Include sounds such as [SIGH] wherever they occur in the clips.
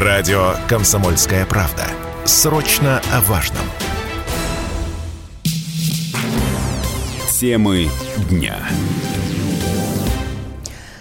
Радио «Комсомольская правда». Срочно о важном. Темы дня.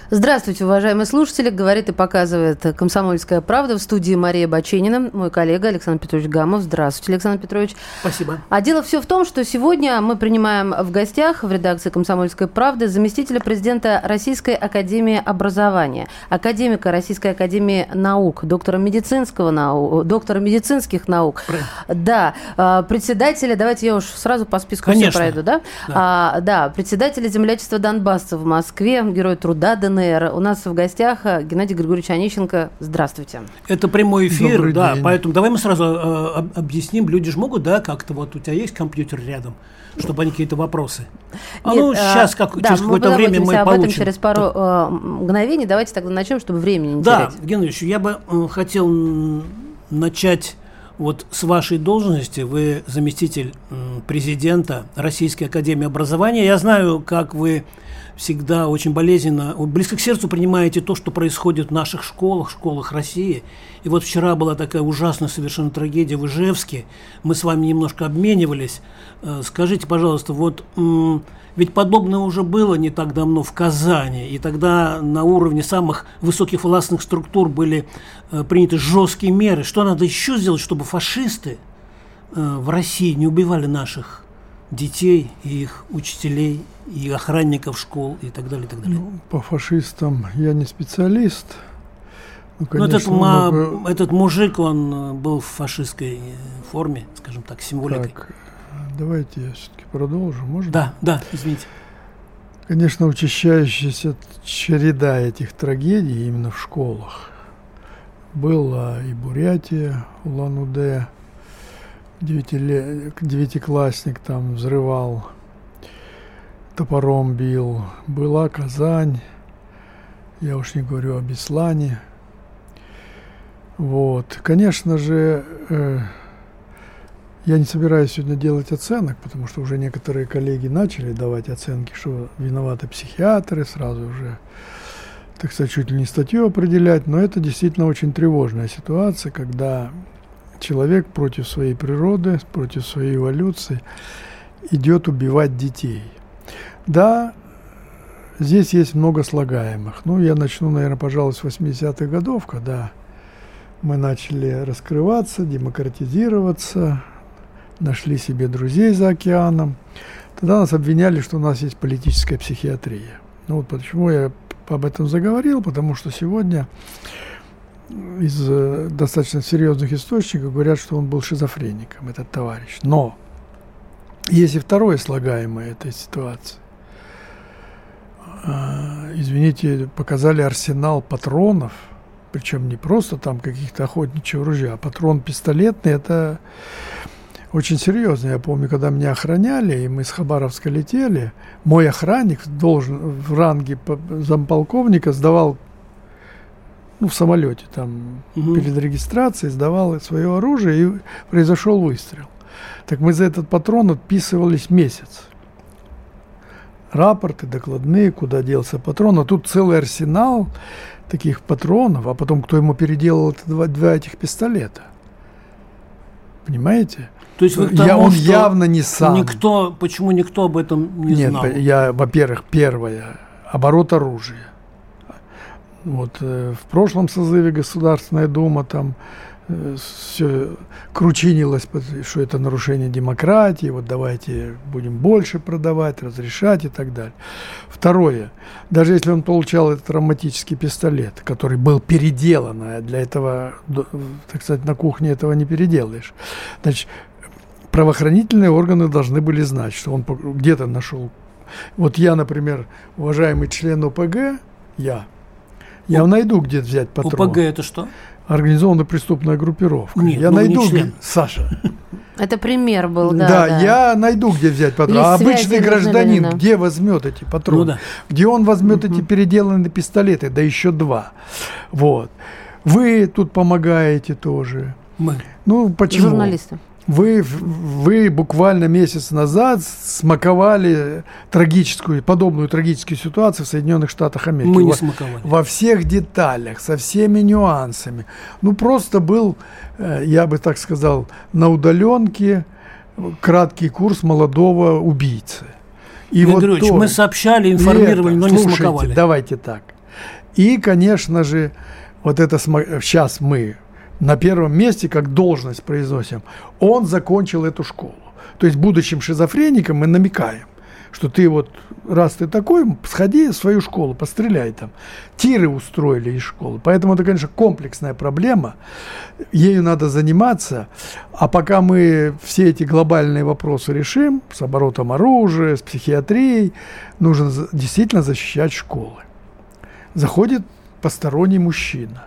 Здравствуйте, уважаемые слушатели. Говорит и показывает «Комсомольская правда» в студии Мария Баченина, мой коллега Александр Петрович Гамов. Здравствуйте, Александр Петрович. Спасибо. А дело все в том, что сегодня мы принимаем в гостях в редакции «Комсомольской правды» заместителя президента Российской академии образования, академика Российской академии наук, доктора медицинского нау... доктора медицинских наук. Да, а, председателя, давайте я уж сразу по списку Конечно. все пройду, да? Да. А, да, председателя землячества Донбасса в Москве, герой труда ДНР. У нас в гостях э, Геннадий Григорьевич Онищенко. Здравствуйте. Это прямой эфир, Добрый да, день. поэтому давай мы сразу э, об- объясним. Люди же могут, да, как-то вот у тебя есть компьютер рядом, чтобы они какие-то вопросы. А ну, Нет, сейчас, как, да, через какое-то время мы об получим. этом через пару э, мгновений. Давайте тогда начнем, чтобы времени не Да, терять. Геннадьевич, я бы э, хотел начать вот с вашей должности. Вы заместитель м, президента Российской Академии Образования. Я знаю, как вы всегда очень болезненно, близко к сердцу принимаете то, что происходит в наших школах, школах России. И вот вчера была такая ужасная совершенно трагедия в Ижевске. Мы с вами немножко обменивались. Э, Скажите, пожалуйста, вот ведь подобное уже было не так давно в Казани, и тогда на уровне самых высоких властных структур были э, приняты жесткие меры. Что надо еще сделать, чтобы фашисты э, в России не убивали наших детей и их учителей, и охранников школ и так далее, и так далее. Ну, по фашистам я не специалист. Ну, этот, конечно, ма- много- этот мужик, он э, был в фашистской э, форме, скажем так, символикой. Так, давайте я все-таки продолжу. Можно? Да, да, извините. Конечно, учащающаяся череда этих трагедий именно в школах. Была и Бурятия, Улан-Удэ, девятиклассник там взрывал, топором бил. Была Казань, я уж не говорю о Беслане. Вот. Конечно же, э, я не собираюсь сегодня делать оценок, потому что уже некоторые коллеги начали давать оценки, что виноваты психиатры, сразу уже, так сказать, чуть ли не статью определять. Но это действительно очень тревожная ситуация, когда человек против своей природы, против своей эволюции идет убивать детей. Да, здесь есть много слагаемых. Ну, я начну, наверное, пожалуй, с 80-х годов, когда мы начали раскрываться, демократизироваться, нашли себе друзей за океаном. Тогда нас обвиняли, что у нас есть политическая психиатрия. Ну вот почему я об этом заговорил, потому что сегодня из э, достаточно серьезных источников говорят, что он был шизофреником, этот товарищ. Но есть и второе слагаемое этой ситуации. А, Извините, показали арсенал патронов, причем не просто там каких-то охотничьего ружья, а патрон пистолетный, это очень серьезно. Я помню, когда меня охраняли, и мы с Хабаровска летели, мой охранник должен в ранге по- замполковника сдавал ну, в самолете, там, Мгм. перед регистрацией сдавал свое оружие, и произошел выстрел. Так мы за этот патрон отписывались месяц. Рапорты, докладные, куда делся патрон. А тут целый арсенал таких патронов, а потом кто ему переделал это два, два этих пистолета. Понимаете? То есть вы к Я- тому, он явно не сам. Никто, почему никто об этом не Нет, знал? я, во-первых, первое, оборот оружия. Вот э, в прошлом созыве Государственная Дума там все кручинилось, что это нарушение демократии, вот давайте будем больше продавать, разрешать и так далее. Второе, даже если он получал этот травматический пистолет, который был переделан, а для этого, так сказать, на кухне этого не переделаешь, значит, правоохранительные органы должны были знать, что он где-то нашел. Вот я, например, уважаемый член ОПГ, я, я найду, где взять патрон. ОПГ это что? Организованная преступная группировка. Нет, я ну вы не найду, член. Саша. Это пример был, да. Да, да. я найду, где взять патроны. А обычный гражданин, времена. где возьмет эти патроны? Ну да. Где он возьмет эти переделанные пистолеты? Да еще два. Вот. Вы тут помогаете тоже. Мы. Ну, почему? Журналисты. Вы, вы буквально месяц назад смаковали трагическую, подобную трагическую ситуацию в Соединенных Штатах Америки. Мы не смаковали. Во всех деталях, со всеми нюансами. Ну, просто был, э, я бы так сказал, на удаленке краткий курс молодого убийцы. И Игорь вот Григорьевич, то, мы сообщали, информировали, это, но не слушайте, смаковали. давайте так. И, конечно же, вот это сейчас мы на первом месте, как должность произносим, он закончил эту школу. То есть будущим шизофреникам мы намекаем, что ты вот, раз ты такой, сходи в свою школу, постреляй там. Тиры устроили из школы. Поэтому это, конечно, комплексная проблема. Ею надо заниматься. А пока мы все эти глобальные вопросы решим, с оборотом оружия, с психиатрией, нужно действительно защищать школы. Заходит посторонний мужчина –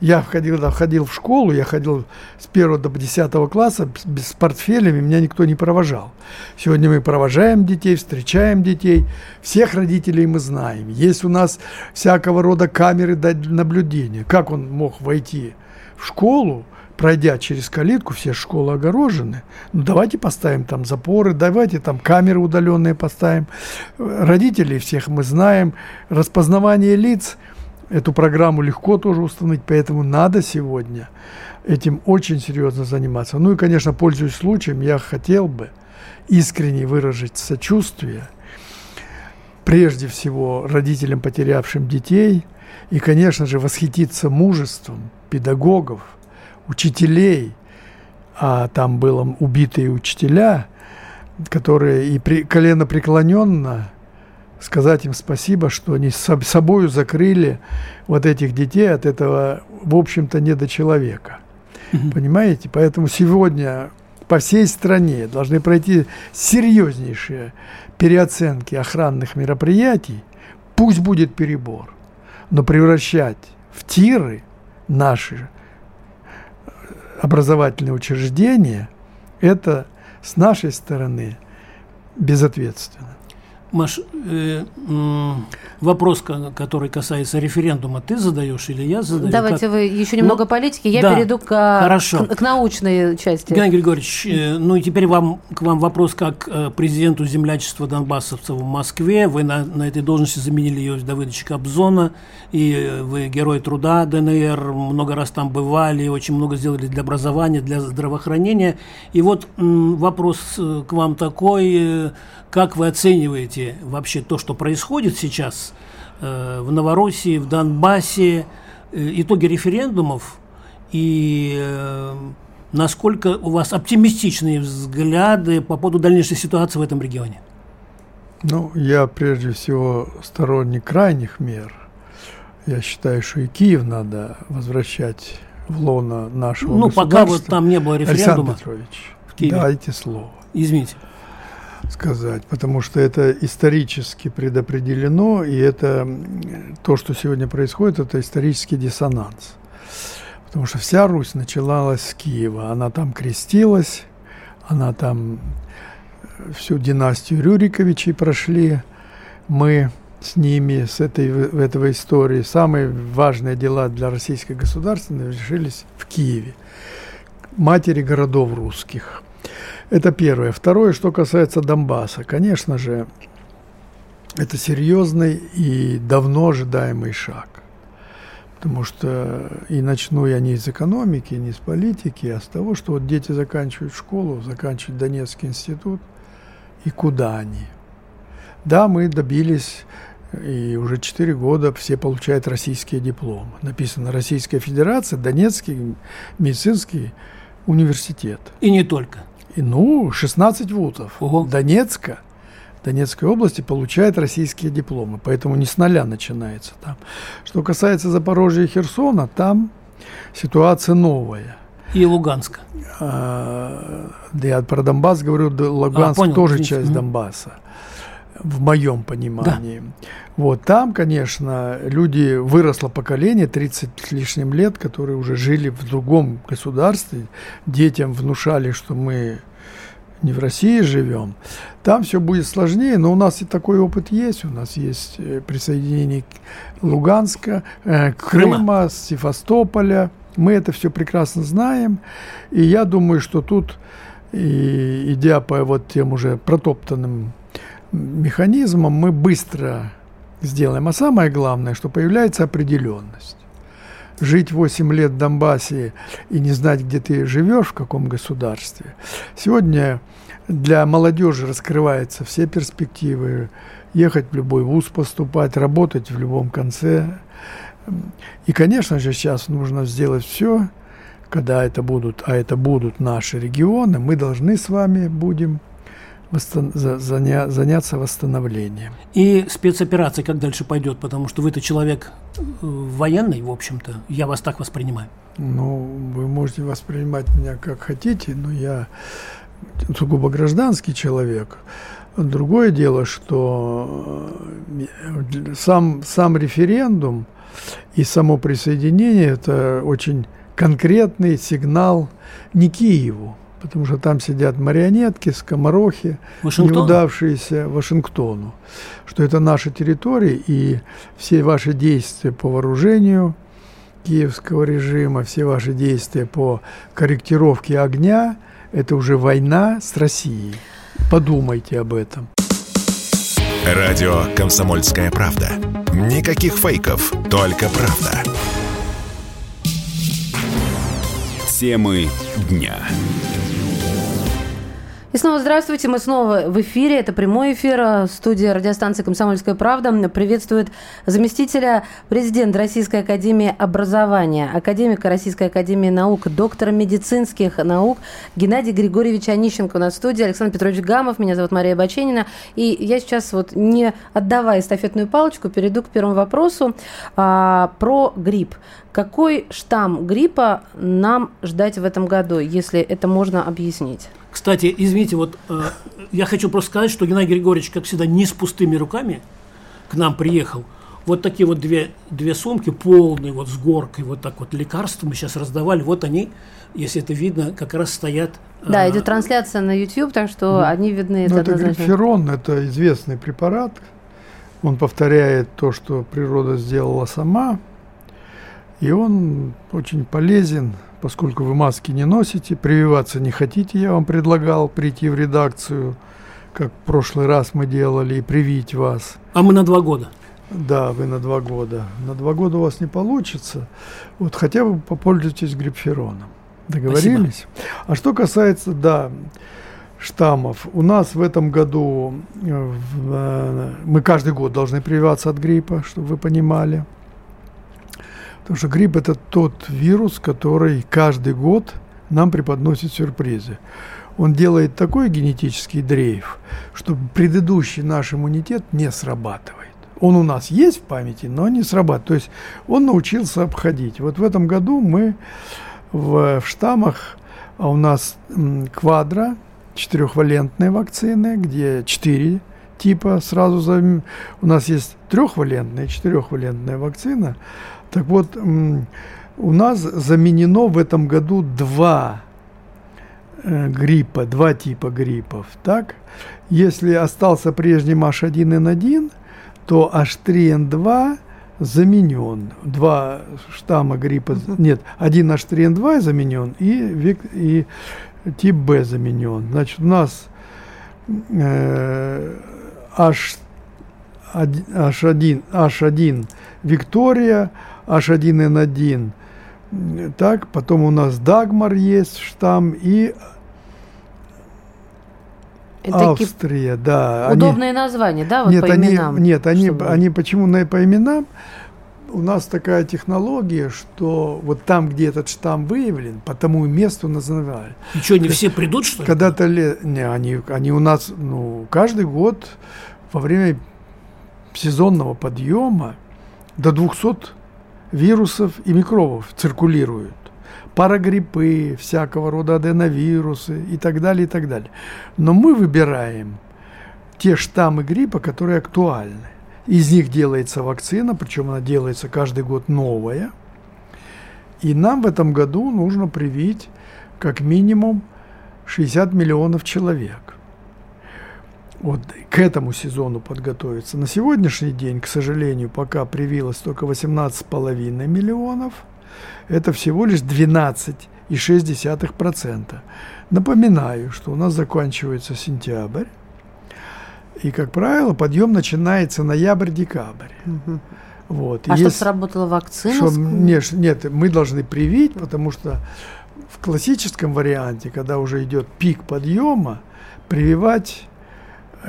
я ходил, ходил в школу, я ходил с 1 до 10 класса без, портфелями, меня никто не провожал. Сегодня мы провожаем детей, встречаем детей, всех родителей мы знаем. Есть у нас всякого рода камеры наблюдения. Как он мог войти в школу, пройдя через калитку, все школы огорожены. Ну, давайте поставим там запоры, давайте там камеры удаленные поставим. Родителей всех мы знаем, распознавание лиц – Эту программу легко тоже установить, поэтому надо сегодня этим очень серьезно заниматься. Ну и, конечно, пользуясь случаем, я хотел бы искренне выразить сочувствие прежде всего родителям, потерявшим детей, и, конечно же, восхититься мужеством педагогов, учителей, а там было убитые учителя, которые и при, колено преклоненно сказать им спасибо, что они с собой закрыли вот этих детей от этого, в общем-то, недочеловека. Угу. Понимаете? Поэтому сегодня по всей стране должны пройти серьезнейшие переоценки охранных мероприятий. Пусть будет перебор, но превращать в тиры наши образовательные учреждения, это с нашей стороны безответственно. Маш, э, э, вопрос, который касается референдума, ты задаешь или я задаю? Давайте как? вы еще немного ну, политики, я да, перейду к, хорошо. К, к научной части. Геннадий Григорьевич, э, ну и теперь вам, к вам вопрос как э, президенту землячества донбассовцев в Москве. Вы на, на этой должности заменили ее Давыдовича Кобзона, и э, вы герой труда ДНР, много раз там бывали, очень много сделали для образования, для здравоохранения. И вот вопрос э, к вам такой, э, как вы оцениваете вообще то, что происходит сейчас э, в Новороссии, в Донбассе, э, итоги референдумов и э, насколько у вас оптимистичные взгляды по поводу дальнейшей ситуации в этом регионе? Ну, я прежде всего сторонник крайних мер. Я считаю, что и Киев надо возвращать в лоно нашего ну, государства. Ну, пока вот там не было референдума. Александр Петрович, в Киеве. дайте слово. Извините сказать, потому что это исторически предопределено, и это то, что сегодня происходит, это исторический диссонанс. Потому что вся Русь начиналась с Киева, она там крестилась, она там э, всю династию Рюриковичей прошли, мы с ними, с этой, в этой истории, самые важные дела для российской государственности решились в Киеве, матери городов русских. Это первое. Второе, что касается Донбасса. Конечно же, это серьезный и давно ожидаемый шаг. Потому что и начну я не из экономики, не из политики, а с того, что вот дети заканчивают школу, заканчивают Донецкий институт, и куда они? Да, мы добились, и уже 4 года все получают российские дипломы. Написано Российская Федерация, Донецкий медицинский университет. И не только. Ну, 16 вузов Ого. Донецка, Донецкой области получает российские дипломы, поэтому не с нуля начинается там. Что касается Запорожья и Херсона, там ситуация новая. И Луганска. А, да я про Донбасс говорю, Луганск а, понял, тоже извините. часть Донбасса в моем понимании. Да. Вот там, конечно, люди, выросло поколение, 30 с лишним лет, которые уже жили в другом государстве, детям внушали, что мы не в России живем. Там все будет сложнее, но у нас и такой опыт есть. У нас есть э, присоединение Луганска, э, Крыма, Крыма, Севастополя. Мы это все прекрасно знаем. И я думаю, что тут И идя по вот тем уже протоптанным механизмам, мы быстро сделаем. А самое главное, что появляется определенность. Жить 8 лет в Донбассе и не знать, где ты живешь, в каком государстве. Сегодня для молодежи раскрываются все перспективы. Ехать в любой вуз поступать, работать в любом конце. И, конечно же, сейчас нужно сделать все, когда это будут, а это будут наши регионы, мы должны с вами будем восстан- заня- заняться восстановлением. И спецоперация как дальше пойдет, потому что вы-то человек э, военный, в общем-то, я вас так воспринимаю. Ну, вы можете воспринимать меня как хотите, но я сугубо гражданский человек. Другое дело, что э, сам, сам референдум и само присоединение – это очень конкретный сигнал не Киеву, потому что там сидят марионетки, скоморохи, Вашингтон? неудавшиеся Вашингтону, что это наша территория, и все ваши действия по вооружению киевского режима, все ваши действия по корректировке огня – это уже война с Россией. Подумайте об этом. Радио «Комсомольская правда». Никаких фейков, только правда. Темы дня. И снова здравствуйте, мы снова в эфире, это прямой эфир, студия радиостанции «Комсомольская правда» приветствует заместителя президента Российской Академии Образования, академика Российской Академии Наук, доктора медицинских наук Геннадий Григорьевич Онищенко у нас в студии, Александр Петрович Гамов, меня зовут Мария Баченина, и я сейчас вот не отдавая эстафетную палочку, перейду к первому вопросу а, про грипп. Какой штамм гриппа нам ждать в этом году, если это можно объяснить? Кстати, извините, вот э, я хочу просто сказать, что Геннадий Григорьевич, как всегда, не с пустыми руками к нам приехал. Вот такие вот две, две сумки полные, вот с горкой, вот так вот лекарства мы сейчас раздавали. Вот они, если это видно, как раз стоят. Да, э, идет трансляция на YouTube, так что да. они видны. Ну, это, это гриферон, это известный препарат. Он повторяет то, что природа сделала сама. И он очень полезен поскольку вы маски не носите, прививаться не хотите, я вам предлагал прийти в редакцию, как в прошлый раз мы делали, и привить вас. А мы на два года. Да, вы на два года. На два года у вас не получится. Вот хотя бы попользуйтесь грипфероном. Договорились? Спасибо. А что касается, да, штаммов. У нас в этом году э, э, мы каждый год должны прививаться от гриппа, чтобы вы понимали. Потому что грипп – это тот вирус, который каждый год нам преподносит сюрпризы. Он делает такой генетический дрейф, что предыдущий наш иммунитет не срабатывает. Он у нас есть в памяти, но не срабатывает. То есть он научился обходить. Вот в этом году мы в, в штаммах, а у нас квадро, четырехвалентные вакцины, где четыре типа сразу за... У нас есть трехвалентная четырехвалентная вакцина – так вот, у нас заменено в этом году два э, гриппа, два типа гриппов. Так? Если остался прежним H1N1, то H3N2 заменен. Два штамма гриппа, нет, один H3N2 заменен и, и тип Б заменен. Значит, у нас э, H, H1, H1 Виктория, H1N1. Так, потом у нас Дагмар есть штамм и это Австрия, да. Удобные они, названия, да, вот нет, по они, именам? Нет, они, чтобы... они почему на, по именам? У нас такая технология, что вот там, где этот штамм выявлен, по тому месту называли. И что, не все придут, что ли? Когда-то, не, они, они у нас, ну, каждый год во время сезонного подъема до 200 вирусов и микробов циркулируют. Парагриппы, всякого рода аденовирусы и так далее, и так далее. Но мы выбираем те штаммы гриппа, которые актуальны. Из них делается вакцина, причем она делается каждый год новая. И нам в этом году нужно привить как минимум 60 миллионов человек вот к этому сезону подготовиться. На сегодняшний день, к сожалению, пока привилось только 18,5 миллионов. Это всего лишь 12 2,6%. Напоминаю, что у нас заканчивается сентябрь, и, как правило, подъем начинается ноябрь-декабрь. Мгм. Вот. А И чтобы сработала вакцина? что, ск- нет, нет, мы должны привить, потому что в классическом варианте, когда уже идет пик подъема, прививать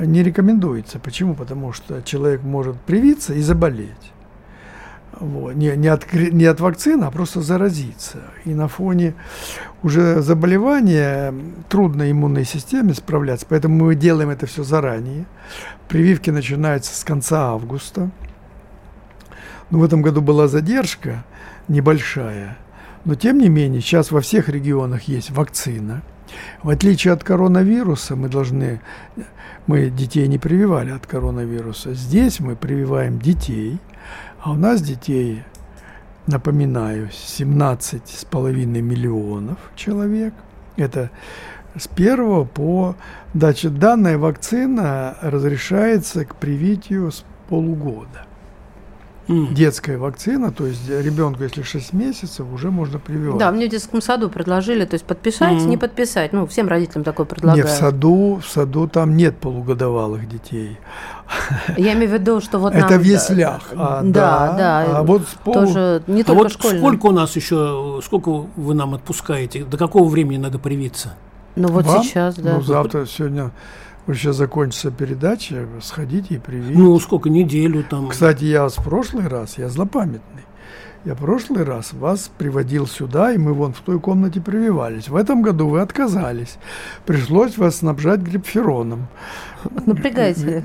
не рекомендуется. Почему? Потому что человек может привиться и заболеть. Вот. Не, не, от, не от вакцины, а просто заразиться. И на фоне уже заболевания трудно иммунной системе справляться. Поэтому мы делаем это все заранее. Прививки начинаются с конца августа. Но в этом году была задержка небольшая. Но тем не менее, сейчас во всех регионах есть вакцина. В отличие от коронавируса, мы должны, мы детей не прививали от коронавируса. Здесь мы прививаем детей, а у нас детей, напоминаю, 17,5 миллионов человек. Это с первого по... Значит, данная вакцина разрешается к привитию с полугода Детская вакцина, то есть ребенку, если 6 месяцев, уже можно прививать. Да, мне в детском саду предложили, то есть подписать, Мгм. не подписать. Ну, всем родителям такое предлагают. в саду, в саду там нет полугодовалых детей. Я имею в виду, что вот Это нам, в яслях. А, да, да. А вот с полу- Тоже не А только вот школьным. сколько у нас еще, сколько вы нам отпускаете? До какого времени надо привиться? Ну вот Вам? сейчас, да. Ну, завтра, сегодня, вот сейчас закончится передача, сходите и привить. Ну, сколько, неделю там? Кстати, я с прошлый раз, я злопамятный. Я прошлый раз вас приводил сюда, и мы вон в той комнате прививались. В этом году вы отказались. Пришлось вас снабжать грипфероном. Напрягайте.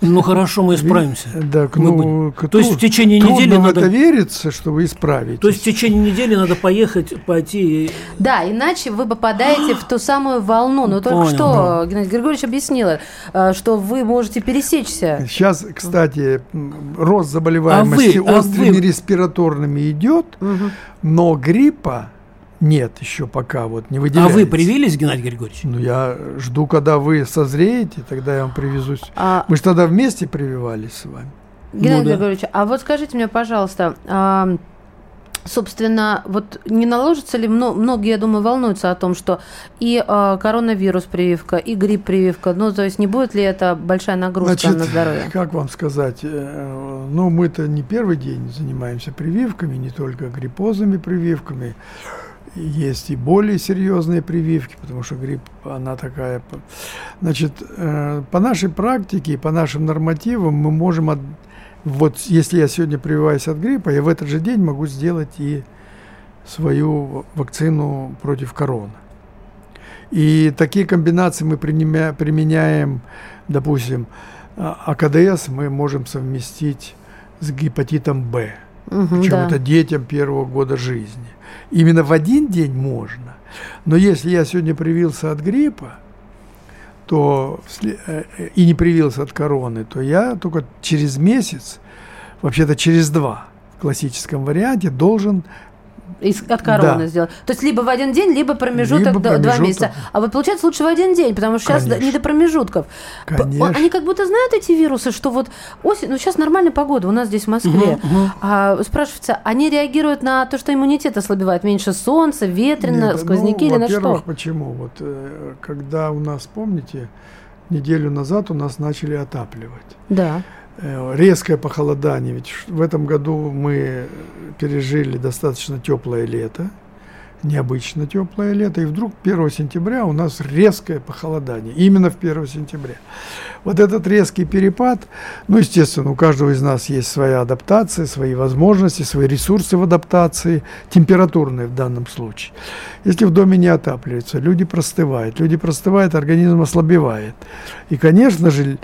Ну, хорошо, мы исправимся. Да, Мы ну, к- То есть в течение трудно недели надо... это верится, что вы исправитесь. То есть в течение недели надо поехать, пойти... и- Да, иначе вы попадаете в ту самую волну. Но только Понял, что Геннадий Григорьевич объяснила, э, что вы можете пересечься. Сейчас, кстати, рост заболеваемости А вы- а острыми вы- респираторными идет, Мгм. но гриппа нет еще пока вот не А выделяется. вы привились, Геннадий Григорьевич? Ну, я жду, когда вы созреете, тогда я вам привезусь. А, Мы же тогда вместе прививались с вами. Геннадий Ну да. Григорьевич, а вот скажите мне, пожалуйста, а, собственно, вот не наложится ли, мно- многие, я думаю, волнуются о том, что и а, коронавирус прививка, и грипп прививка, ну, то есть не будет ли это большая нагрузка на здоровье? как вам сказать, э, ну, мы-то не первый день занимаемся прививками, не только гриппозными прививками. Есть и более серьезные прививки, потому что грипп, она такая. Значит, э, по нашей практике, по нашим нормативам мы можем, от- вот если я сегодня прививаюсь от гриппа, я в этот же день могу сделать и свою вакцину против короны. И такие комбинации мы принимя- применяем, допустим, а- АКДС мы можем совместить с гепатитом Б. Мгм, Причем да. это детям первого года жизни. Именно в один день можно. Но если я сегодня привился от гриппа, то э, э, и не привился от короны, то я только через месяц, вообще-то через два, в классическом варианте должен Из- от короны Да. сделать. То есть либо в один день, либо промежуток Либо до- два промежуток. месяца. А вот получается лучше в один день, потому что сейчас Конечно. не до промежутков. Конечно. Они как будто знают эти вирусы, что вот осень, ну сейчас нормальная погода у нас здесь в Москве. Мгм, мгм. А спрашивается, они реагируют на то, что иммунитет ослабевает, меньше солнца, ветрено, Нет, сквозняки ну, или на во-первых, что? почему? Вот э, когда у нас, помните, неделю назад у нас начали отапливать. Да. Э, резкое похолодание. Ведь в этом году мы пережили достаточно теплое лето, необычно теплое лето, и вдруг 1 сентября у нас резкое похолодание. Именно в 1 сентября. Вот этот резкий перепад, ну, естественно, у каждого из нас есть своя адаптация, свои возможности, свои ресурсы в адаптации, температурные в данном случае. Если в доме не отапливается, люди простывают. Люди простывают, организм ослабевает. И, конечно же,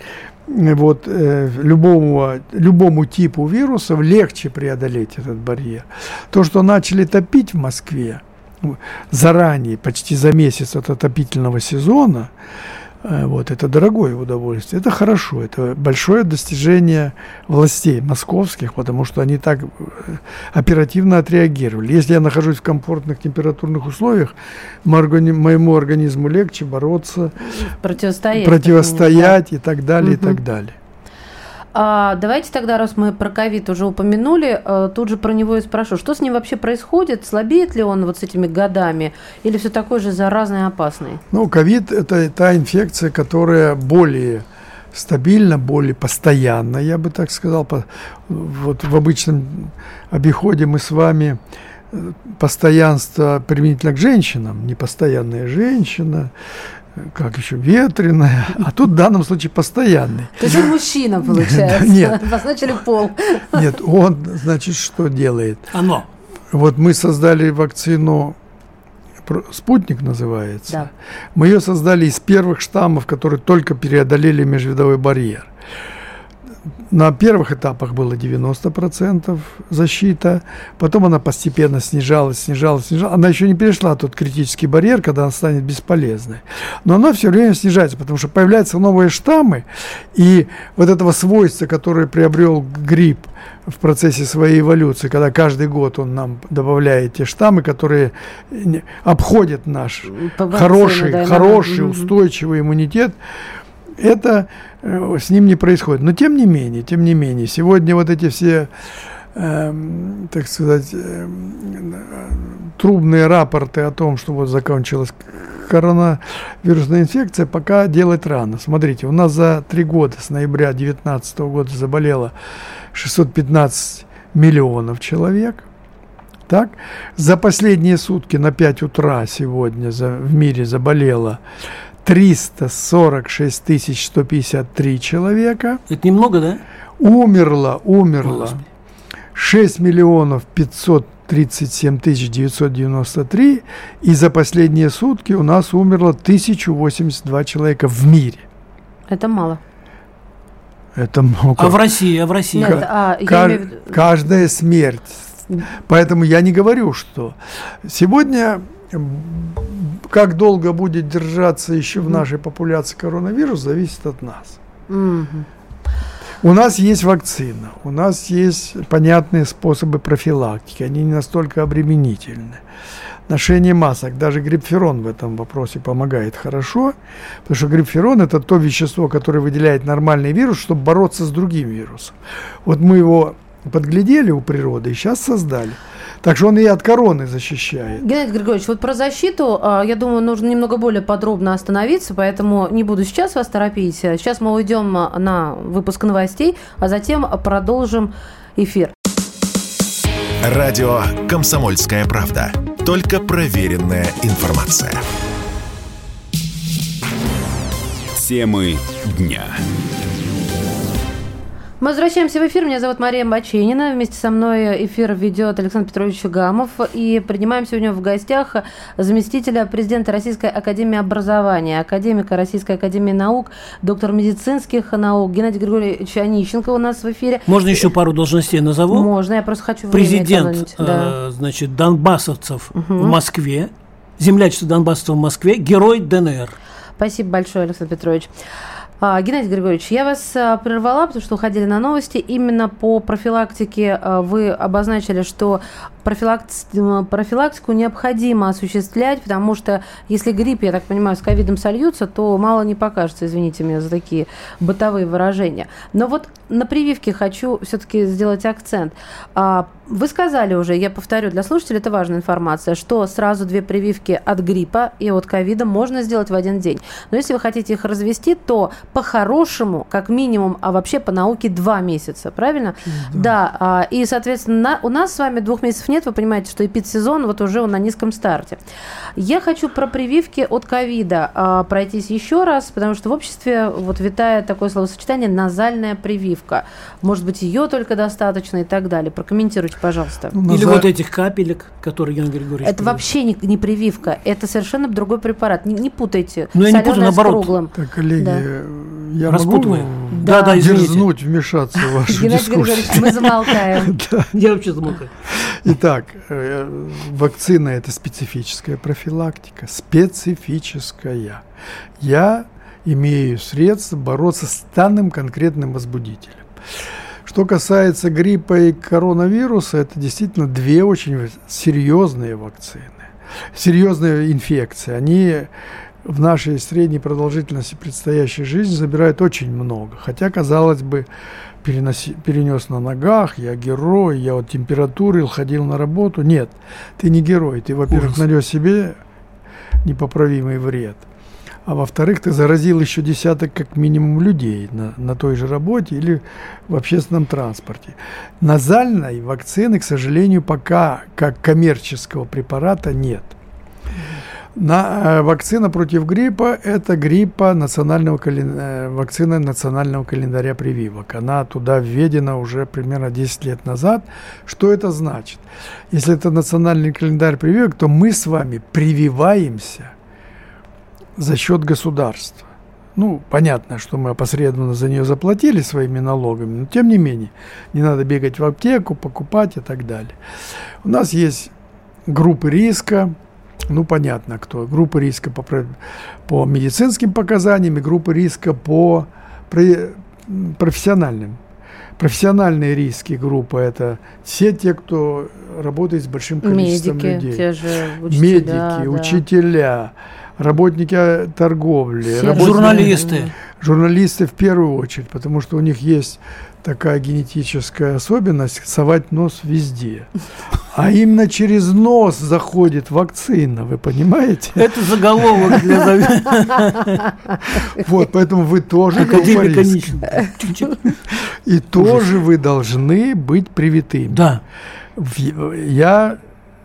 вот э, любому, любому типу вирусов легче преодолеть этот барьер. То, что начали топить в Москве ну, заранее, почти за месяц от отопительного сезона, вот, это дорогое удовольствие, это хорошо, это большое достижение властей московских, потому что они так э, оперативно отреагировали. Если я нахожусь в комфортных температурных условиях, моему организму легче бороться, Противостоять. противостоять и так далее, и Мгм. так далее. А давайте тогда, раз мы про ковид уже упомянули, э, тут же про него и спрошу. Что с ним вообще происходит? Слабеет ли он вот с этими годами? Или все такой же заразный и опасный? Ну, ковид – это та инфекция, которая более стабильно, более постоянно, я бы так сказал. Вот в обычном обиходе мы с вами э, постоянство применительно к женщинам, непостоянная женщина, как еще, ветреная, а тут в данном случае постоянный. То есть он мужчина, [LAUGHS] получается? Нет. [LAUGHS] Обозначили пол. Нет, он, значит, что делает? Оно. Вот мы создали вакцину спутник называется. Да. Мы ее создали из первых штаммов, которые только преодолели межвидовой барьер на первых этапах было 90% защита, потом она постепенно снижалась, снижалась, снижалась. Она еще не перешла тот критический барьер, когда она станет бесполезной. Но она все время снижается, потому что появляются новые штаммы, и вот этого свойства, которое приобрел грипп в процессе своей эволюции, когда каждый год он нам добавляет те штаммы, которые обходят наш По хороший, да, хороший, устойчивый иммунитет, это э, с ним не происходит. Но тем не менее, тем не менее, сегодня вот эти все, э, так сказать, э, трубные рапорты о том, что вот закончилась коронавирусная инфекция, пока делать рано. Смотрите, у нас за три года, с ноября 2019 года заболело 615 миллионов человек. Так? За последние сутки на 5 утра сегодня за, в мире заболело 346 тысяч 153 человека. Это немного, да? Умерло, умерло 6 миллионов 537 тысяч 993. И за последние сутки у нас умерло 1082 человека в мире. Это мало. Это много. А в России, а в России? Нет, а, Каж- имею... Каждая смерть. Поэтому я не говорю, что сегодня как долго будет держаться еще в нашей популяции коронавирус, зависит от нас. У нас есть вакцина, у нас есть понятные способы профилактики, они не настолько обременительны. Ношение масок, даже грипферон в этом вопросе помогает хорошо, потому что грипферон это то вещество, которое выделяет нормальный вирус, чтобы бороться с другим вирусом. Вот мы его подглядели у природы и сейчас создали. Так что он и от короны защищает. Геннадий Григорьевич, вот про защиту, а, я думаю, нужно немного более подробно остановиться, поэтому не буду сейчас вас торопить. Сейчас мы уйдем на выпуск новостей, а затем продолжим эфир. Радио «Комсомольская правда». Только проверенная информация. Темы дня. Мы возвращаемся в эфир. Меня зовут Мария Баченина. Вместе со мной эфир ведет Александр Петрович Гамов. И принимаем сегодня в гостях заместителя президента Российской Академии Образования, академика Российской Академии Наук, доктор медицинских наук Геннадий Григорьевич Онищенко у нас в эфире. Можно еще пару должностей назову? Можно, я просто хочу Президент, э, да. значит, донбассовцев угу. в Москве, землячество донбассовцев в Москве, герой ДНР. Спасибо большое, Александр Петрович. А, Геннадий Григорьевич, я вас а, прервала, потому что уходили на новости. Именно по профилактике а, вы обозначили, что профилактику необходимо осуществлять, потому что если грипп, я так понимаю, с ковидом сольются, то мало не покажется, извините меня за такие бытовые выражения. Но вот на прививке хочу все-таки сделать акцент. Вы сказали уже, я повторю, для слушателей это важная информация, что сразу две прививки от гриппа и от ковида можно сделать в один день. Но если вы хотите их развести, то по-хорошему, как минимум, а вообще по науке два месяца, правильно? Да. да и, соответственно, у нас с вами двух месяцев нет, вы понимаете, что эпидсезон вот уже он на низком старте. Я хочу про прививки от ковида а, пройтись еще раз, потому что в обществе вот витает такое словосочетание «назальная прививка». Может быть, ее только достаточно и так далее. Прокомментируйте пожалуйста. Ну, Или вот этих капелек, которые Геннадий Григорьевич Это вообще не, не прививка, это совершенно другой препарат. Не, не путайте. Ну, я не путаю, наоборот. Круглым. Так, коллеги, да. я Распутываем? могу да, да, дерзнуть, вмешаться в [LAUGHS] вашу дискуссию? мы замолкаем. [LAUGHS] Я вообще замолкаю. Итак, э, вакцина – это специфическая профилактика, специфическая. Я имею средства бороться с данным конкретным возбудителем. Что касается гриппа и коронавируса, это действительно две очень серьезные вакцины, серьезные инфекции. Они в нашей средней продолжительности предстоящей жизни забирает очень много. Хотя, казалось бы, переноси, перенес на ногах, я герой, я вот температурил, ходил на работу. Нет, ты не герой. Ты, во-первых, нанес себе непоправимый вред. А во-вторых, ты заразил еще десяток как минимум людей на, на той же работе или в общественном транспорте. Назальной вакцины, к сожалению, пока как коммерческого препарата нет. На, э, вакцина против гриппа – это гриппа национального кален... э, вакцина национального календаря прививок. Она туда введена уже примерно 10 лет назад. Что это значит? Если это национальный календарь прививок, то мы с вами прививаемся за счет государства. Ну, понятно, что мы опосредованно за нее заплатили своими налогами, но тем не менее, не надо бегать в аптеку, покупать и так далее. У нас есть группы риска, ну, понятно, кто. Группа риска по, по медицинским показаниям и группа риска по профессиональным. Профессиональные риски группа – это все те, кто работает с большим количеством Медики, людей. Те же учителя, Медики, да. учителя, работники торговли, Все работники- Журналисты. журналисты в первую очередь, потому что у них есть такая генетическая особенность совать нос везде. А именно через нос заходит вакцина, вы понимаете? Это заголовок для Вот, поэтому вы тоже. И тоже вы должны быть привитыми. Да. Я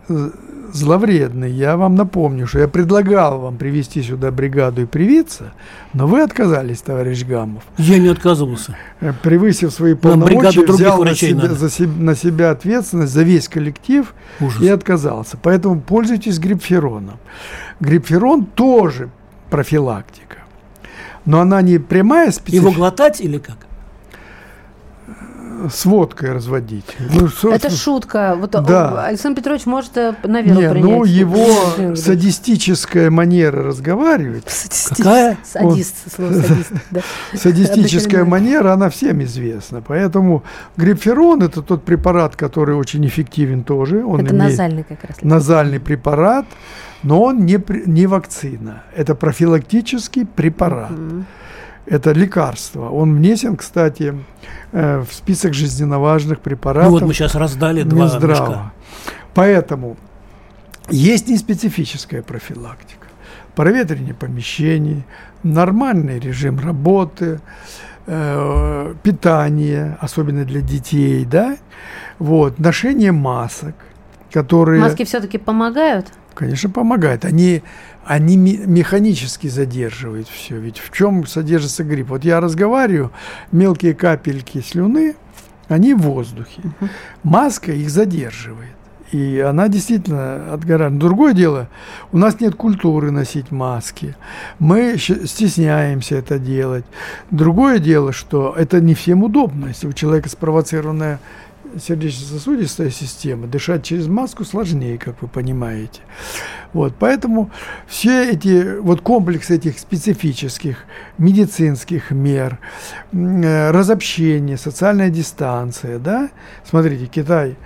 э, зловредный, я вам напомню, что я предлагал вам привести сюда бригаду и привиться, но вы отказались, товарищ Гамов. Я не отказывался. Э, превысив свои полномочия, взял на себя, надо. за себ- на себя ответственность за весь коллектив Ужас. и отказался. Поэтому пользуйтесь грипфероном. Грипферон тоже профилактика. Но она не прямая Его специфика глотать или как? С водкой разводить. Ну, Это шутка. Вот Да. о, Александр Петрович может э, на веру не, принять. ну его [LAUGHS] садистическая манера разговаривать, Садистический- Какая? Садист, слово садист. [LAUGHS] да. садистическая манера, она всем известна. Поэтому грипферон это тот препарат, который очень эффективен тоже. Он Это имеет назальный как раз. назальный препарат, но он не, вакцина. Это профилактический препарат. Это лекарство. Он внесен, кстати, э, в список жизненно важных препаратов. Ну вот мы сейчас раздали два Минздрава. мешка. Поэтому есть неспецифическая профилактика. Проветривание помещений, нормальный режим работы, э, питание, особенно для детей, да, вот, ношение масок, которые, Маски все-таки помогают? Конечно, помогают. Они, они механически задерживают все. Ведь в чем содержится грипп? Вот я разговариваю, мелкие капельки слюны, они в воздухе. Маска их задерживает. И она действительно отгорает. Другое дело, у нас нет культуры носить маски. Мы стесняемся это делать. Другое дело, что это не всем удобно. Если у человека спровоцированная сердечно-сосудистая система, дышать через маску сложнее, как вы понимаете. Вот, поэтому все эти, вот комплекс этих специфических медицинских мер, э, разобщение, социальная дистанция, да, смотрите, Китай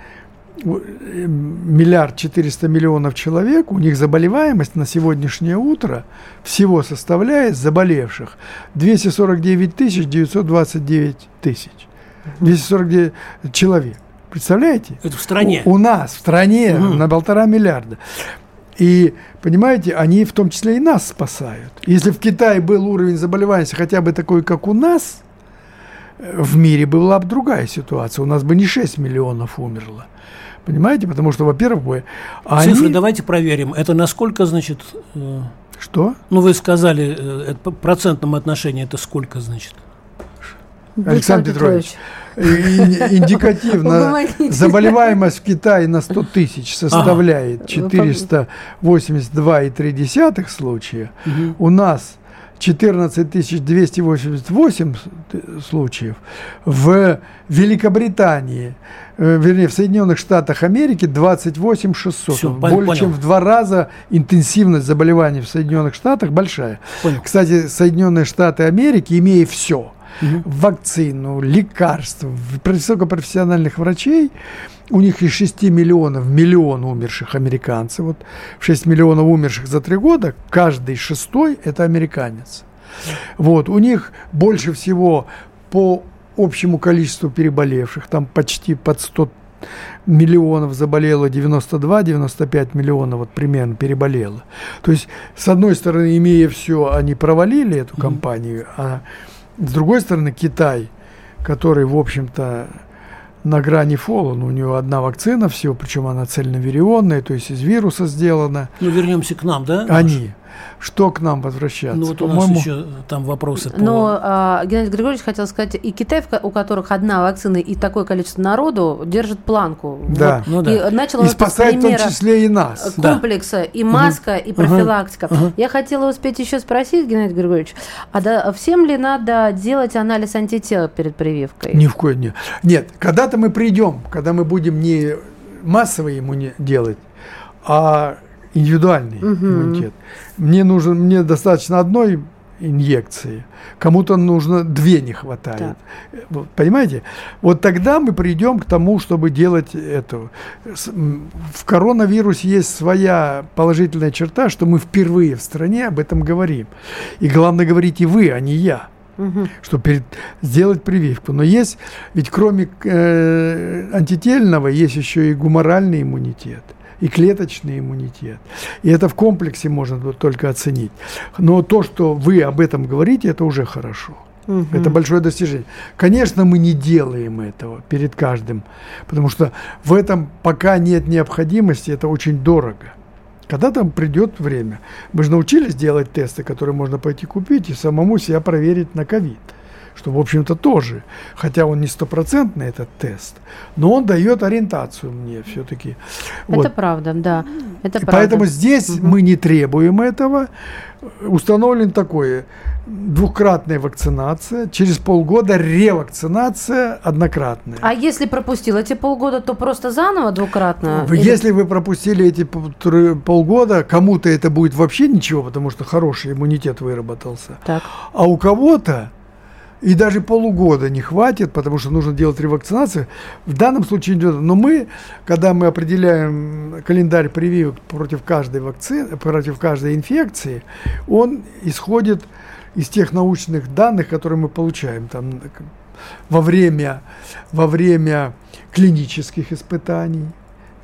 э, миллиард четыреста миллионов человек, у них заболеваемость на сегодняшнее утро всего составляет заболевших 249 тысяч 929 тысяч. 249 человек. Представляете? Это в стране. У, у нас в стране Мгм. на полтора миллиарда. И, понимаете, они в том числе и нас спасают. Если в Китае был уровень заболеваемости хотя бы такой, как у нас, э, в мире была бы другая ситуация. У нас бы не 6 миллионов умерло. Понимаете? Потому что, во-первых, Цифры они... давайте проверим. Это насколько, значит, э, Что? ну вы сказали, э, это по процентном отношении это сколько, значит? Александр Петрович. И- Индикативно. Заболеваемость в Китае на 100 тысяч составляет Ага. 482,3 случая. У нас 14 288 случаев. В Великобритании, э, вернее, в Соединенных Штатах Америки 28 600. Всё, пон- Более понял. чем в два раза интенсивность заболеваний в Соединенных Штатах большая. Понял. Кстати, Соединенные Штаты Америки, имея все, вакцину, лекарства, в- высокопрофессиональных врачей, у них из 6 миллионов миллион умерших американцев. Вот 6 миллионов умерших за три года, каждый шестой – это американец. Вот, у них больше всего по общему количеству переболевших, там почти под 100 миллионов заболело, 92-95 миллионов вот примерно переболело. То есть, с одной стороны, имея все, они провалили эту кампанию, а с другой стороны, Китай, который, в общем-то, на грани фола, ну, у него одна вакцина всего, причем она цельноверионная, то есть из вируса сделана. Ну, вернемся к нам, да? Они что к нам возвращаться? Ну вот у нас еще там вопросы по... Но а, Геннадий Григорьевич хотел сказать, и Китай, у которых одна вакцина и такое количество народу, держит планку. Да. Вот. Ну, да. И, начал и спасает в том числе и нас. Комплекса, да. и маска, угу. и профилактика. Угу. Я хотела успеть еще спросить, Геннадий Григорьевич, а да, всем ли надо делать анализ антител перед прививкой? Ни в коем не. Нет, когда-то мы придем, когда мы будем не массово ему не делать, а индивидуальный угу. иммунитет. Мне нужен, мне достаточно одной инъекции, кому-то нужно две не хватает. Да. Понимаете? Вот тогда мы придем к тому, чтобы делать это. В коронавирусе есть своя положительная черта, что мы впервые в стране об этом говорим. И главное говорить и вы, а не я угу. чтобы перед, сделать прививку. Но есть, ведь кроме э, антительного, есть еще и гуморальный иммунитет и клеточный иммунитет. И это в комплексе можно только оценить. Но то, что вы об этом говорите, это уже хорошо. Угу. Это большое достижение. Конечно, мы не делаем этого перед каждым, потому что в этом пока нет необходимости, это очень дорого. Когда там придет время. Мы же научились делать тесты, которые можно пойти купить и самому себя проверить на ковид что, в общем-то, тоже, хотя он не стопроцентный, этот тест, но он дает ориентацию мне все-таки. Это вот. правда, да. Это правда. Поэтому здесь угу. мы не требуем этого. Установлен такое двукратная вакцинация, через полгода ревакцинация однократная. А если пропустил эти полгода, то просто заново двукратно? Если или... вы пропустили эти полгода, кому-то это будет вообще ничего, потому что хороший иммунитет выработался. Так. А у кого-то и даже полугода не хватит, потому что нужно делать ревакцинацию. В данном случае идет. Но мы, когда мы определяем календарь прививок против каждой вакцины, против каждой инфекции, он исходит из тех научных данных, которые мы получаем там, во, время, во время клинических испытаний,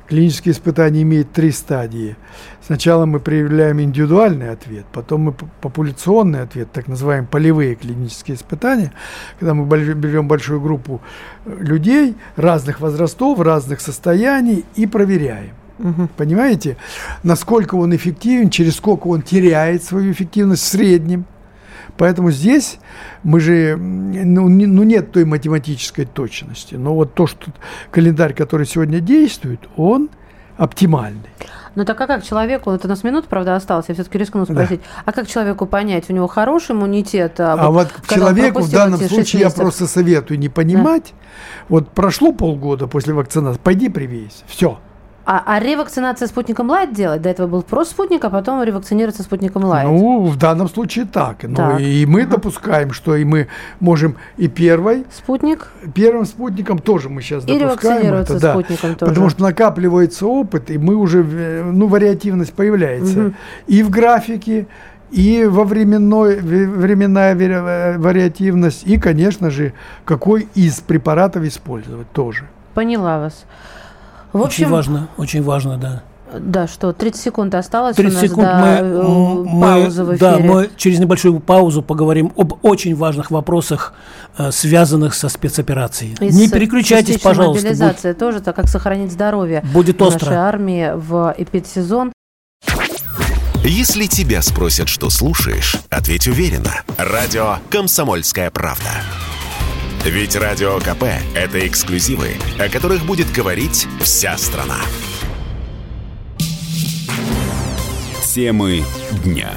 Клинические испытания имеют три стадии. Сначала мы проявляем индивидуальный ответ, потом мы популяционный ответ, так называемые полевые клинические испытания, когда мы берем большую группу э, людей разных возрастов, разных состояний и проверяем. Угу. Понимаете, насколько он эффективен, через сколько он теряет свою эффективность в среднем – Поэтому здесь мы же, ну, не, ну нет той математической точности. Но вот то, что календарь, который сегодня действует, он оптимальный. Ну так а как человеку, это у нас минут, правда, осталось, я все-таки рискну спросить, да. а как человеку понять, у него хороший иммунитет? А, а вот, вот человеку в данном случае я просто советую не понимать, да. вот прошло полгода после вакцинации, пойди привейся, все. А, а ревакцинация спутником Лайт делать? До этого был просто спутник, а потом ревакцинироваться спутником Лайт. Ну, в данном случае так. Ну, так. и мы э допускаем, что и мы можем и первой... Спутник? Первым спутником тоже мы сейчас и допускаем. это, да, спутником тоже. Потому что накапливается опыт, и мы уже, ну, вариативность появляется. Угу. И в графике, и во временной, временная вариативность, и, конечно же, какой из препаратов использовать тоже. Поняла вас. В общем, очень важно, очень важно, да. Да, что 30 секунд осталось 30 у нас секунд до мы, э, паузы мы, в эфире. Да, мы через небольшую паузу поговорим об очень важных вопросах, э, связанных со спецоперацией. И Не переключайтесь, пожалуйста. Мобилизация будет... тоже, так как сохранить здоровье будет остро. нашей армии в эпидсезон. Если тебя спросят, что слушаешь, ответь уверенно. Радио «Комсомольская правда». Ведь Радио КП – это эксклюзивы, о которых будет говорить вся страна. Темы дня.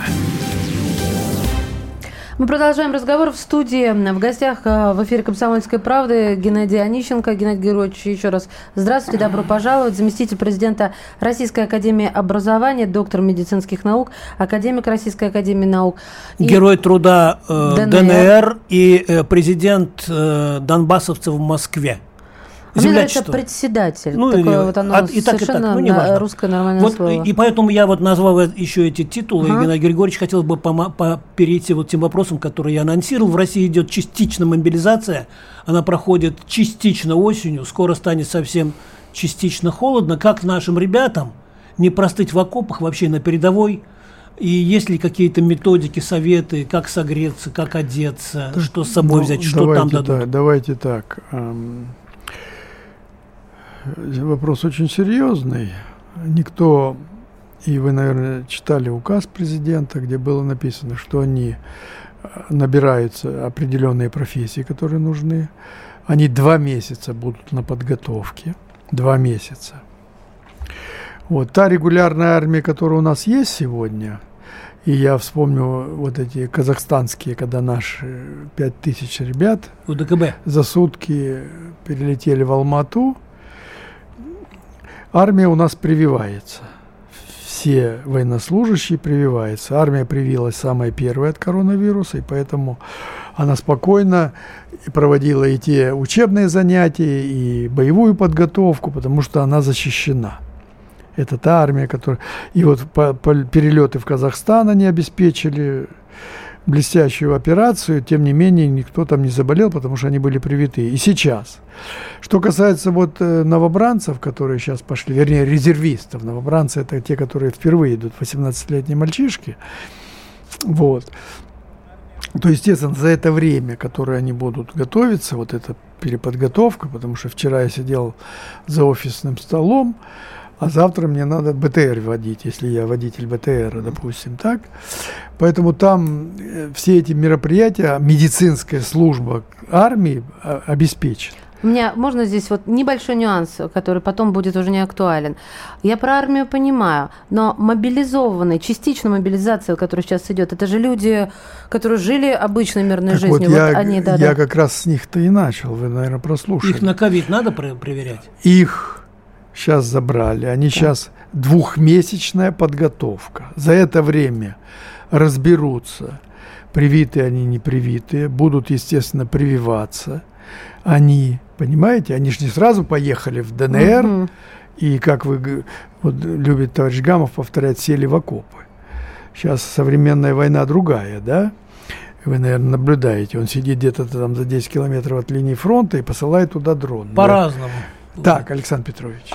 Мы продолжаем разговор в студии. В гостях э, в эфире «Комсомольской правды» Геннадий Онищенко. Геннадий Георгиевич, еще раз здравствуйте, добро пожаловать. Заместитель президента Российской Академии Образования, доктор медицинских наук, академик Российской Академии Наук. И Герой труда э, ДНР. ДНР и э, президент э, донбассовцев в Москве. А мне нравится председатель. Ну, Такое или, вот оно от, и так, и так, ну, не важно. русское нормальное вот, слово. И поэтому я вот назвал еще эти титулы. Ага. Геннадий Григорьевич хотел бы пома- по перейти вот тем вопросам, которые я анонсировал. В России идет частичная мобилизация. Она проходит частично осенью. Скоро станет совсем частично холодно. Как нашим ребятам не простыть в окопах вообще на передовой? И есть ли какие-то методики, советы, как согреться, как одеться, что с собой ну, взять, что там дадут? Так, давайте так. Вопрос очень серьезный. Никто, и вы, наверное, читали указ президента, где было написано, что они э, набираются определенные профессии, которые нужны. Они два месяца будут на подготовке. Два месяца. Вот та регулярная армия, которая у нас есть сегодня, и я вспомню вот эти казахстанские, когда наши пять тысяч ребят УДКБ. за сутки перелетели в Алмату, армия у нас прививается. Все военнослужащие прививаются. Армия привилась самая первая от коронавируса, и поэтому она спокойно проводила и те учебные занятия, и боевую подготовку, потому что она защищена. Это та армия, которая... И вот по, по перелеты в Казахстан они обеспечили блестящую операцию, тем не менее никто там не заболел, потому что они были привиты. И сейчас. Что касается вот э, новобранцев, которые сейчас пошли, вернее, резервистов, новобранцы это те, которые впервые идут, 18-летние мальчишки, вот, то, естественно, за это время, которое они будут готовиться, вот эта переподготовка, потому что вчера я сидел за офисным столом, а завтра мне надо БТР водить, если я водитель БТР, допустим, так. Поэтому там э, все эти мероприятия медицинская служба армии а, обеспечит. У меня можно здесь вот небольшой нюанс, который потом будет уже не актуален. Я про армию понимаю, но мобилизованные, частично мобилизация, которая сейчас идет, это же люди, которые жили обычной мирной так жизнью. Вот, я, вот они, да, я да. как раз с них-то и начал, вы, наверное, прослушали. Их на ковид надо проверять? Их сейчас забрали. Они да. сейчас двухмесячная подготовка. За это время разберутся, привитые они, не привитые, будут, естественно, прививаться. Они, понимаете, они же не сразу поехали в ДНР, угу. и, как вы, вот, любит товарищ Гамов повторять, сели в окопы. Сейчас современная война другая, да? Вы, наверное, наблюдаете. Он сидит где-то там за 10 километров от линии фронта и посылает туда дрон. По-разному. Да? Так, Александр Петрович.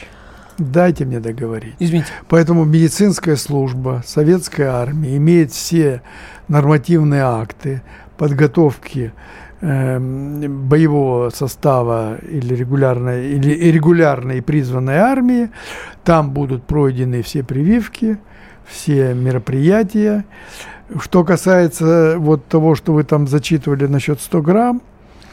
Дайте мне договорить. Извините. Поэтому медицинская служба советской армии имеет все нормативные акты подготовки э, боевого состава или регулярной или регулярной и призванной армии. Там будут пройдены все прививки, все мероприятия. Что касается вот того, что вы там зачитывали насчет 100 грамм,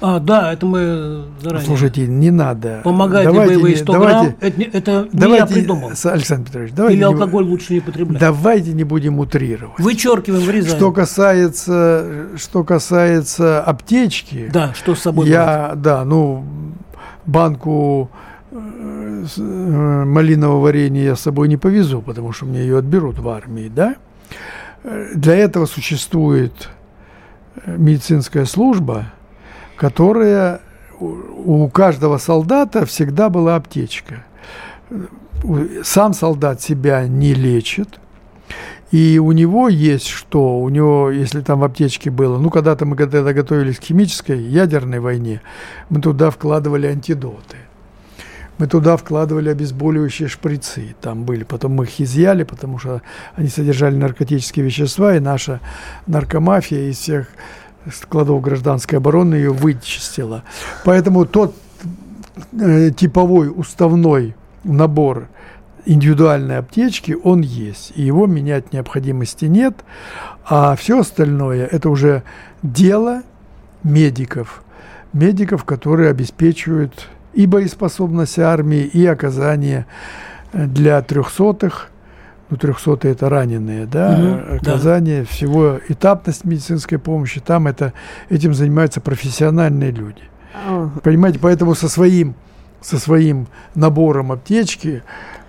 а, да, это мы заранее. Слушайте, не надо. Помогать давайте, боевые 100 давайте, грамм, это, это давайте, не я придумал. Александр Петрович, давайте Или алкоголь не, лучше не употреблять. Давайте не будем утрировать. Вычеркиваем, вырезаем. Что касается, что касается аптечки. Да, что с собой Я, брать? да, ну, банку малинового варенья я с собой не повезу, потому что мне ее отберут в армии, да? Для этого существует медицинская служба, которая у каждого солдата всегда была аптечка. Сам солдат себя не лечит, и у него есть что? У него, если там в аптечке было, ну, когда-то мы когда готовились к химической, ядерной войне, мы туда вкладывали антидоты. Мы туда вкладывали обезболивающие шприцы, там были. Потом мы их изъяли, потому что они содержали наркотические вещества, и наша наркомафия из всех складов гражданской обороны ее вычистила. Поэтому тот э, типовой уставной набор индивидуальной аптечки, он есть. И его менять необходимости нет. А все остальное – это уже дело медиков. Медиков, которые обеспечивают и боеспособность армии, и оказание для трехсотых ну, 300 это раненые, да, угу, оказание да. всего, этапность медицинской помощи, там это, этим занимаются профессиональные люди. Угу. Понимаете, поэтому со своим, со своим набором аптечки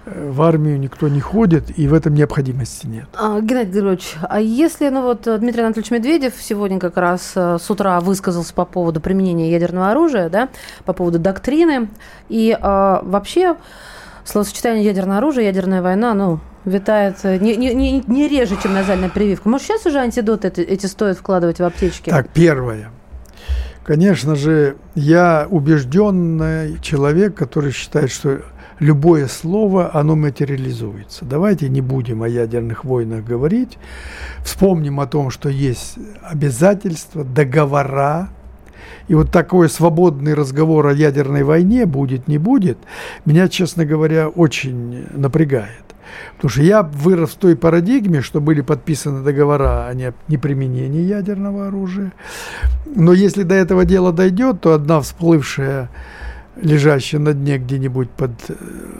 э, в армию никто не ходит, и в этом необходимости нет. А, Геннадий Григорьевич, а если, ну вот Дмитрий Анатольевич Медведев сегодня как раз с утра высказался по поводу применения ядерного оружия, да, по поводу доктрины, и а, вообще словосочетание ядерное оружие, ядерная война, ну, витает не, не, не, не реже, чем назальная прививка. Может, сейчас уже антидоты эти, эти стоит вкладывать в аптечки? Так, первое. Конечно же, я убежденный человек, который считает, что любое слово, оно материализуется. Давайте не будем о ядерных войнах говорить. Вспомним о том, что есть обязательства, договора. И вот такой свободный разговор о ядерной войне будет, не будет, меня, честно говоря, очень напрягает. Потому что я вырос в той парадигме, что были подписаны договора о неприменении ядерного оружия. Но если до этого дела дойдет, то одна всплывшая лежащая на дне где-нибудь под э,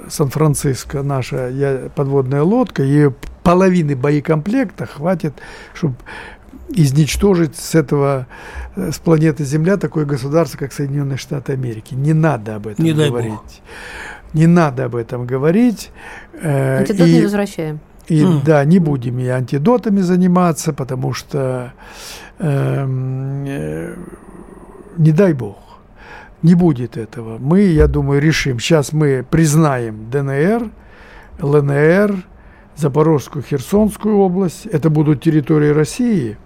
Сан-Франциско наша подводная лодка, ее половины боекомплекта хватит, чтобы изничтожить с этого, э, с планеты Земля такое государство, как Соединенные Штаты Америки. Не надо об этом Не говорить. Не надо об этом говорить. Э, Антидот и, не возвращаем. И, mm. Да, не будем и антидотами заниматься, потому что эм, э, не дай бог, не будет этого. Мы, я думаю, решим. Сейчас мы признаем ДНР, ЛНР, Запорожскую, Херсонскую область. Это будут территории России.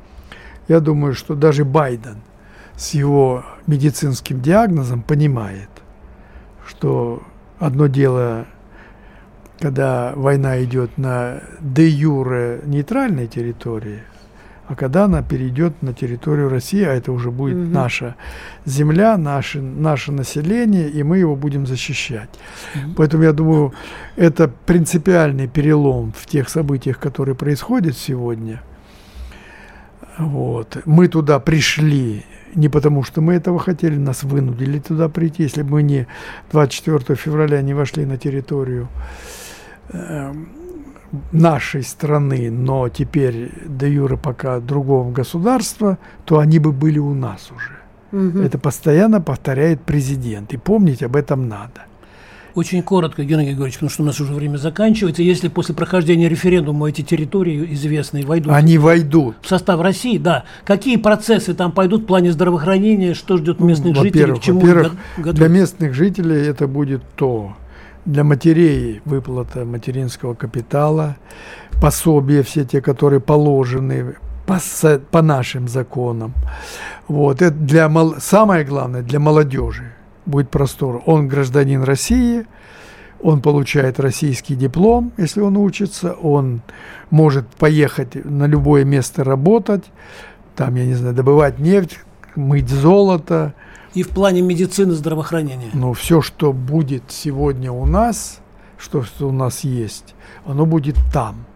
Я думаю, что даже Байден с его медицинским диагнозом понимает, что одно дело когда война идет на де юре нейтральной территории, а когда она перейдет на территорию России, а это уже будет угу. наша земля, наше, наше население, и мы его будем защищать. Угу. Поэтому я думаю, это принципиальный перелом в тех событиях, которые происходят сегодня. Вот. Мы туда пришли не потому, что мы этого хотели, нас вынудили туда прийти. Если бы мы не 24 февраля не вошли на территорию Эм, нашей страны, но теперь до юра пока другого государства, то они бы были у нас уже. Угу. Это постоянно повторяет президент. И помнить об этом надо. Очень коротко, Геннадий Григорьевич, потому что у нас уже время заканчивается. Если после прохождения референдума эти территории известные войдут... Они войдут. В состав России, да. Какие процессы там пойдут в плане здравоохранения, что ждет местных ну, жителей, к чему во-первых, Для местных жителей это будет то, для матерей выплата материнского капитала, пособия все те, которые положены по, по нашим законам. Вот. Это для, самое главное, для молодежи будет простор. Он гражданин России, он получает российский диплом, если он учится, он может поехать на любое место работать, там, я не знаю, добывать нефть, мыть золото – и в плане медицины, здравоохранения? Ну, все, что будет сегодня у нас, что, что у нас есть, оно будет там.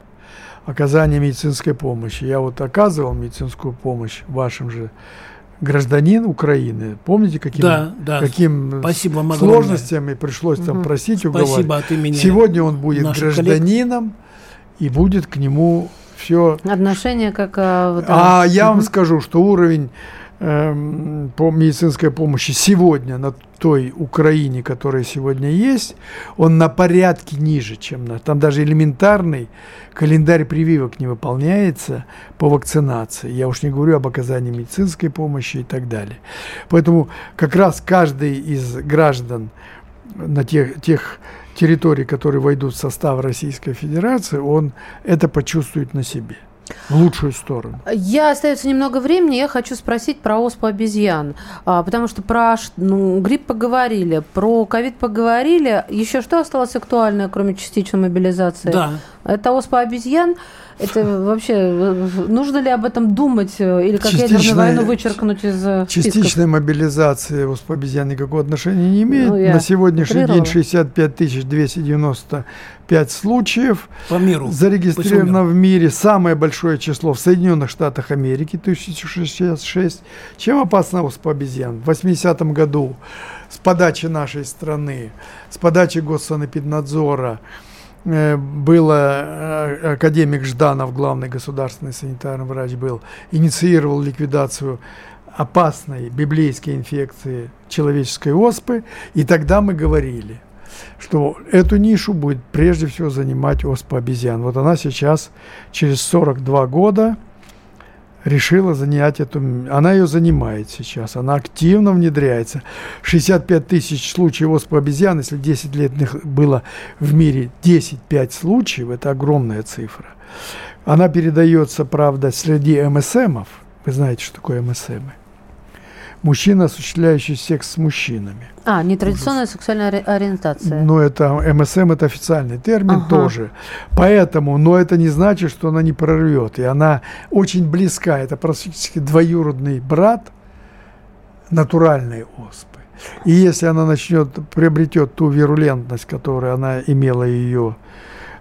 Оказание медицинской помощи. Я вот оказывал медицинскую помощь вашим же гражданин Украины. Помните, каким, да, да. каким Спасибо сложностями пришлось угу. там просить, уговаривать. Спасибо от имени Сегодня он будет гражданином, коллег. и будет к нему все... Отношение как... А, вот, а я вам скажу, что уровень по медицинской помощи сегодня на той Украине, которая сегодня есть, он на порядке ниже, чем на... Там даже элементарный календарь прививок не выполняется по вакцинации. Я уж не говорю об оказании медицинской помощи и так далее. Поэтому как раз каждый из граждан на тех, тех территорий, которые войдут в состав Российской Федерации, он это почувствует на себе. В лучшую сторону. Я остается немного времени, я хочу спросить про оспу обезьян. А, потому что про ну, грипп поговорили, про ковид поговорили. Еще что осталось актуальное, кроме частичной мобилизации? Да. Это оспа обезьян. Это вообще нужно ли об этом думать э, или как ядерную войну вычеркнуть из э, Частичная списков? мобилизация оспа обезьян никакого отношения не имеет. Ну, На сегодняшний день 65 295 случаев по миру, зарегистрировано в мире. Самое большое число в Соединенных Штатах Америки 1066. Чем опасна оспа обезьян? В 80-м году с подачи нашей страны, с подачи Госсанэпиднадзора, было э, академик Жданов, главный государственный санитарный врач был, инициировал ликвидацию опасной библейской инфекции человеческой оспы, и тогда мы говорили, что эту нишу будет прежде всего занимать оспа обезьян. Вот она сейчас через 42 года решила занять эту... Она ее занимает сейчас, она активно внедряется. 65 тысяч случаев оспы обезьян, если 10 лет было в мире 10-5 случаев, это огромная цифра. Она передается, правда, среди МСМов. Вы знаете, что такое МСМы? Мужчина, осуществляющий секс с мужчинами. А, нетрадиционная Ужас. сексуальная ориентация. Ну, это МСМ, это официальный термин ага. тоже. Поэтому, но это не значит, что она не прорвет. И она очень близка. Это практически двоюродный брат натуральной оспы. И если она начнет, приобретет ту вирулентность, которую она имела ее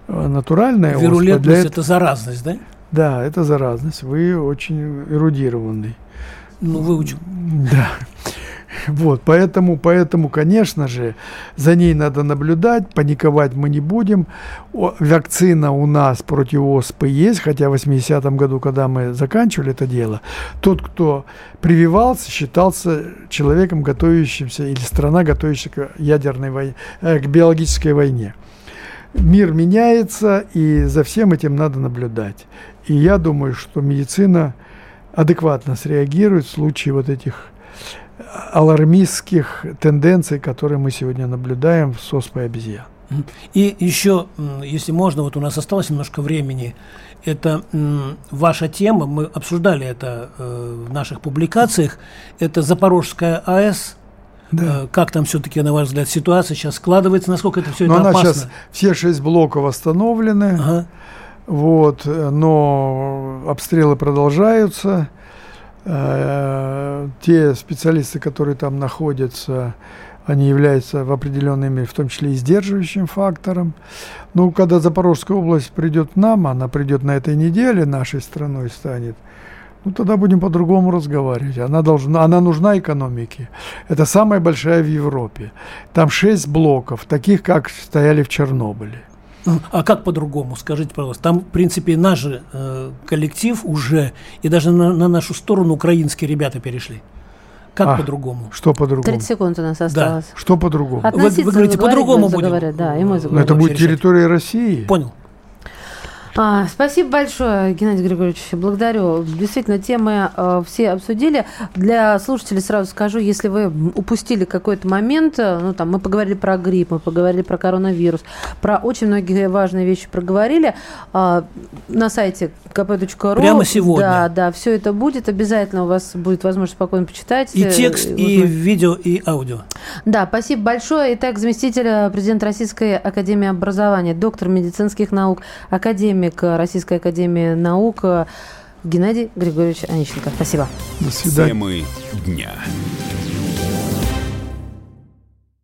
э, натуральная Вирулентность оспа, – это заразность, да? Да, это заразность. Вы очень эрудированный. Ну, выучил. Да. Вот, поэтому, поэтому, конечно же, за ней надо наблюдать, паниковать мы не будем. О, вакцина у нас против оспы есть, хотя в 80-м году, когда мы заканчивали это дело, тот, кто прививался, считался человеком, готовящимся, или страна, готовящаяся к ядерной войне, э, к биологической войне. Мир меняется, и за всем этим надо наблюдать. И я думаю, что медицина адекватно среагирует в случае вот этих алармистских тенденций, которые мы сегодня наблюдаем в СОСПе обезьян. И еще, если можно, вот у нас осталось немножко времени, это ваша тема, мы обсуждали это э, в наших публикациях, это Запорожская АЭС, да. Э, как там все-таки, на ваш взгляд, ситуация сейчас складывается, насколько это все но это она опасно? Сейчас, все шесть блоков восстановлены, ага. Вот, но обстрелы продолжаются. Э, те специалисты, которые там находятся, они являются в определенной мере, в том числе и сдерживающим фактором. Ну, когда Запорожская область придет к нам, она придет на этой неделе, нашей страной станет, ну, тогда будем по-другому разговаривать. Она, должна, она нужна экономике. Это самая большая в Европе. Там шесть блоков, таких, как стояли в Чернобыле. А как по-другому, скажите, пожалуйста? Там, в принципе, наш же э, коллектив уже, и даже на, на нашу сторону украинские ребята перешли. Как а, по-другому? Что по-другому? 30 секунд у нас осталось. Да. Что по-другому? Вы, вы говорите, по-другому будем. да, и мы Но это будет территория России. Понял. А, спасибо большое, Геннадий Григорьевич. Благодарю. Действительно, темы э, все обсудили. Для слушателей сразу скажу, если вы упустили какой-то момент, э, ну там мы поговорили про грипп, мы поговорили про коронавирус, про очень многие важные вещи проговорили. Э, на сайте kp.ru. Прямо сегодня. Да, да, все это будет. Обязательно у вас будет возможность спокойно почитать. И текст, и, и видео, и аудио. Да, спасибо большое. Итак, заместитель э, президента Российской Академии Образования, доктор медицинских наук, Академии академик Российской Академии Наук Геннадий Григорьевич Онищенко. Спасибо. До свидания. Темы дня.